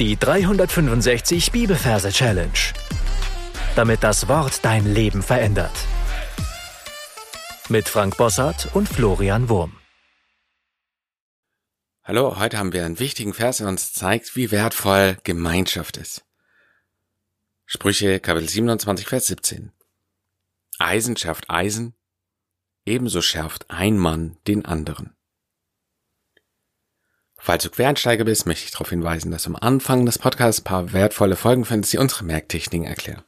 Die 365 Bibelverse Challenge. Damit das Wort dein Leben verändert. Mit Frank Bossart und Florian Wurm. Hallo, heute haben wir einen wichtigen Vers, der uns zeigt, wie wertvoll Gemeinschaft ist. Sprüche Kapitel 27, Vers 17. Eisen schärft Eisen, ebenso schärft ein Mann den anderen. Falls du Quereinsteiger bist, möchte ich darauf hinweisen, dass am Anfang des Podcasts ein paar wertvolle Folgen findest, die unsere Merktechniken erklären.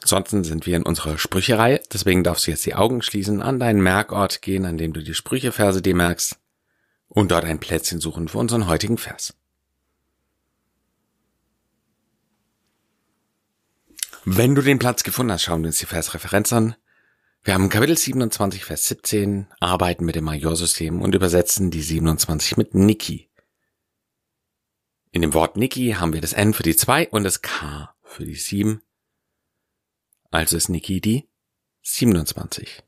Ansonsten sind wir in unserer Sprücherei, deswegen darfst du jetzt die Augen schließen, an deinen Merkort gehen, an dem du die Sprücheverse dir merkst und dort ein Plätzchen suchen für unseren heutigen Vers. Wenn du den Platz gefunden hast, schauen wir uns die Versreferenz an. Wir haben Kapitel 27, Vers 17, arbeiten mit dem Majorsystem und übersetzen die 27 mit Niki. In dem Wort Niki haben wir das N für die 2 und das K für die 7. Also ist Niki die 27.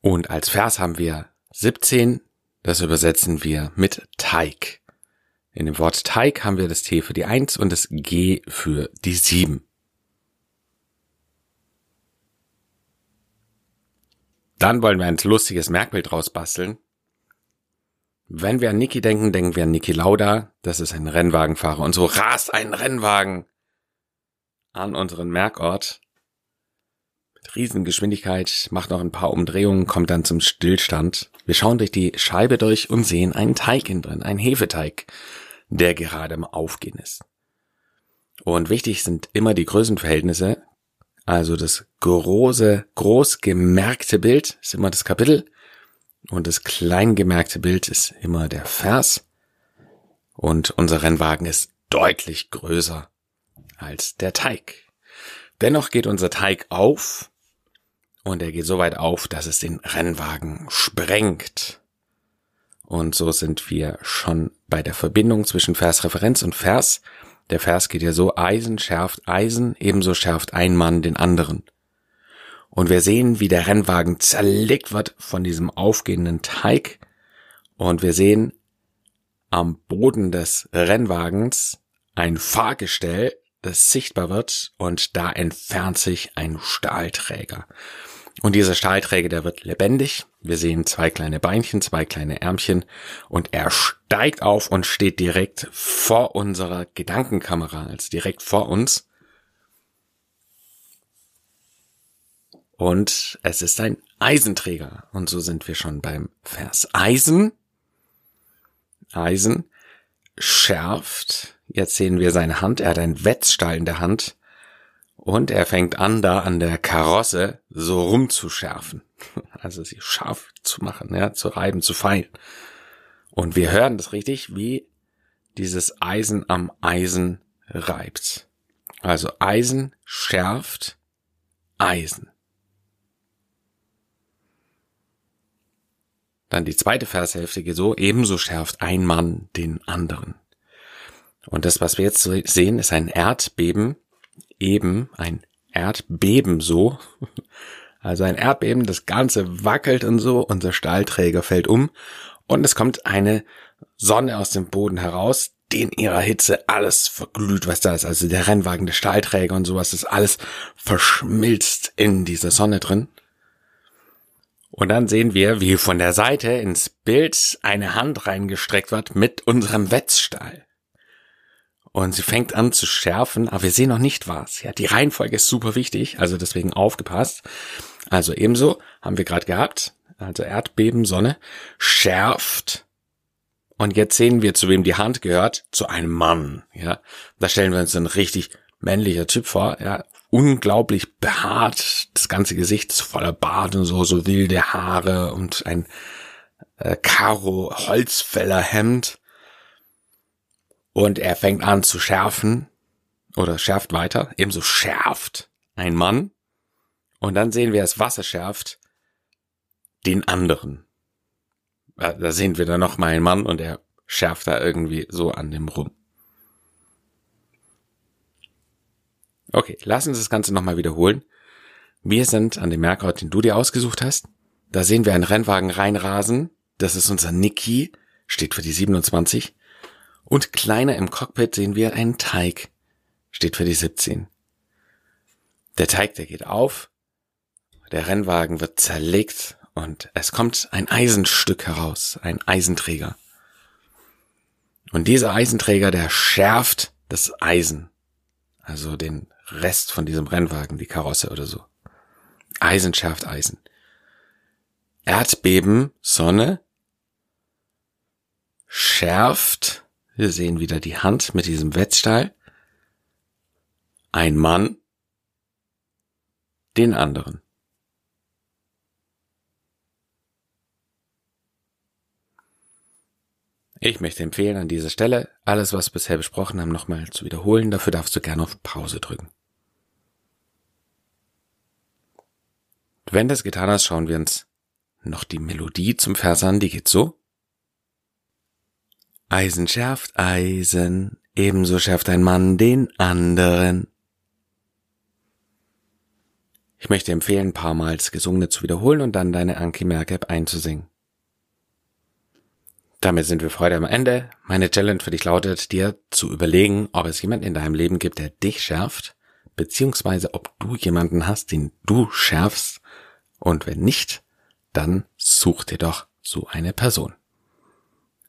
Und als Vers haben wir 17, das übersetzen wir mit Teig. In dem Wort Teig haben wir das T für die 1 und das G für die 7. Dann wollen wir ein lustiges Merkbild rausbasteln. Wenn wir an Niki denken, denken wir an Niki Lauda. Das ist ein Rennwagenfahrer. Und so rast ein Rennwagen an unseren Merkort. Mit Riesengeschwindigkeit, macht noch ein paar Umdrehungen, kommt dann zum Stillstand. Wir schauen durch die Scheibe durch und sehen einen Teig innen drin, einen Hefeteig, der gerade im Aufgehen ist. Und wichtig sind immer die Größenverhältnisse. Also das große, groß gemerkte Bild ist immer das Kapitel und das klein gemerkte Bild ist immer der Vers. Und unser Rennwagen ist deutlich größer als der Teig. Dennoch geht unser Teig auf und er geht so weit auf, dass es den Rennwagen sprengt. Und so sind wir schon bei der Verbindung zwischen Versreferenz und Vers. Der Vers geht ja so, Eisen schärft Eisen, ebenso schärft ein Mann den anderen. Und wir sehen, wie der Rennwagen zerlegt wird von diesem aufgehenden Teig. Und wir sehen am Boden des Rennwagens ein Fahrgestell, das sichtbar wird und da entfernt sich ein Stahlträger. Und dieser Stahlträger, der wird lebendig. Wir sehen zwei kleine Beinchen, zwei kleine Ärmchen und er steigt auf und steht direkt vor unserer Gedankenkamera, also direkt vor uns. Und es ist ein Eisenträger. Und so sind wir schon beim Vers Eisen. Eisen schärft. Jetzt sehen wir seine Hand. Er hat einen Wetzstahl in der Hand. Und er fängt an, da an der Karosse so rumzuschärfen. Also sie scharf zu machen, ja, zu reiben, zu feilen. Und wir hören das richtig, wie dieses Eisen am Eisen reibt. Also Eisen schärft Eisen. Dann die zweite Vershälfte geht so, ebenso schärft ein Mann den anderen. Und das, was wir jetzt sehen, ist ein Erdbeben, eben ein Erdbeben so. Also ein Erdbeben, das Ganze wackelt und so, unser Stahlträger fällt um und es kommt eine Sonne aus dem Boden heraus, die in ihrer Hitze alles verglüht, was da ist. Also der Rennwagen, der Stahlträger und sowas, ist alles verschmilzt in dieser Sonne drin. Und dann sehen wir, wie von der Seite ins Bild eine Hand reingestreckt wird mit unserem Wetzstahl. Und sie fängt an zu schärfen, aber wir sehen noch nicht was. Ja, die Reihenfolge ist super wichtig, also deswegen aufgepasst. Also ebenso haben wir gerade gehabt, also Erdbeben, Sonne, schärft. Und jetzt sehen wir, zu wem die Hand gehört, zu einem Mann. Ja, da stellen wir uns ein richtig männlicher Typ vor, ja, unglaublich behaart, das ganze Gesicht ist voller Bart und so, so wilde Haare und ein äh, Karo Holzfäller Hemd. Und er fängt an zu schärfen oder schärft weiter, ebenso schärft ein Mann. Und dann sehen wir, das Wasser schärft den anderen. Da sehen wir dann noch mal einen Mann und er schärft da irgendwie so an dem rum. Okay, lass uns das Ganze nochmal wiederholen. Wir sind an dem Merkort, den du dir ausgesucht hast. Da sehen wir einen Rennwagen reinrasen. das ist unser Niki, steht für die 27. Und kleiner im Cockpit sehen wir einen Teig, steht für die 17. Der Teig, der geht auf, der Rennwagen wird zerlegt und es kommt ein Eisenstück heraus, ein Eisenträger. Und dieser Eisenträger, der schärft das Eisen, also den Rest von diesem Rennwagen, die Karosse oder so. Eisen schärft Eisen. Erdbeben, Sonne, schärft, wir sehen wieder die Hand mit diesem Wetzstahl, ein Mann, den anderen. Ich möchte empfehlen, an dieser Stelle alles, was wir bisher besprochen haben, nochmal zu wiederholen. Dafür darfst du gerne auf Pause drücken. Wenn das getan hast, schauen wir uns noch die Melodie zum Vers an. Die geht so. Eisen schärft Eisen, ebenso schärft ein Mann den anderen. Ich möchte empfehlen, ein paar Mal das Gesungene zu wiederholen und dann deine Anki Merkab einzusingen. Damit sind wir für heute am Ende. Meine Challenge für dich lautet, dir zu überlegen, ob es jemanden in deinem Leben gibt, der dich schärft, beziehungsweise ob du jemanden hast, den du schärfst. Und wenn nicht, dann such dir doch so eine Person.